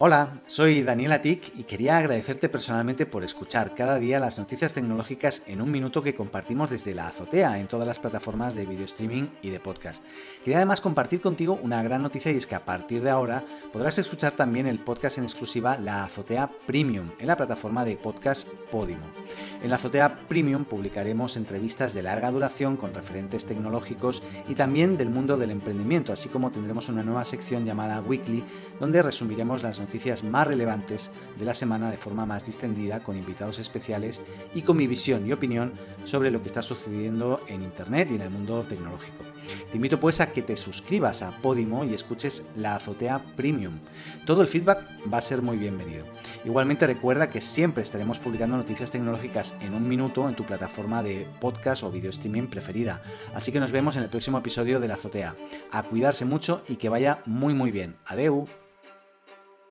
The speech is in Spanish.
Hola, soy Daniela Tick y quería agradecerte personalmente por escuchar cada día las noticias tecnológicas en un minuto que compartimos desde la azotea en todas las plataformas de video streaming y de podcast. Quería además compartir contigo una gran noticia y es que a partir de ahora podrás escuchar también el podcast en exclusiva La Azotea Premium en la plataforma de podcast Podimo. En la Azotea Premium publicaremos entrevistas de larga duración con referentes tecnológicos y también del mundo del emprendimiento, así como tendremos una nueva sección llamada Weekly donde resumiremos las noticias noticias más relevantes de la semana de forma más distendida, con invitados especiales y con mi visión y opinión sobre lo que está sucediendo en Internet y en el mundo tecnológico. Te invito pues a que te suscribas a Podimo y escuches la azotea Premium. Todo el feedback va a ser muy bienvenido. Igualmente recuerda que siempre estaremos publicando noticias tecnológicas en un minuto en tu plataforma de podcast o video streaming preferida. Así que nos vemos en el próximo episodio de la azotea. A cuidarse mucho y que vaya muy muy bien. Adeu.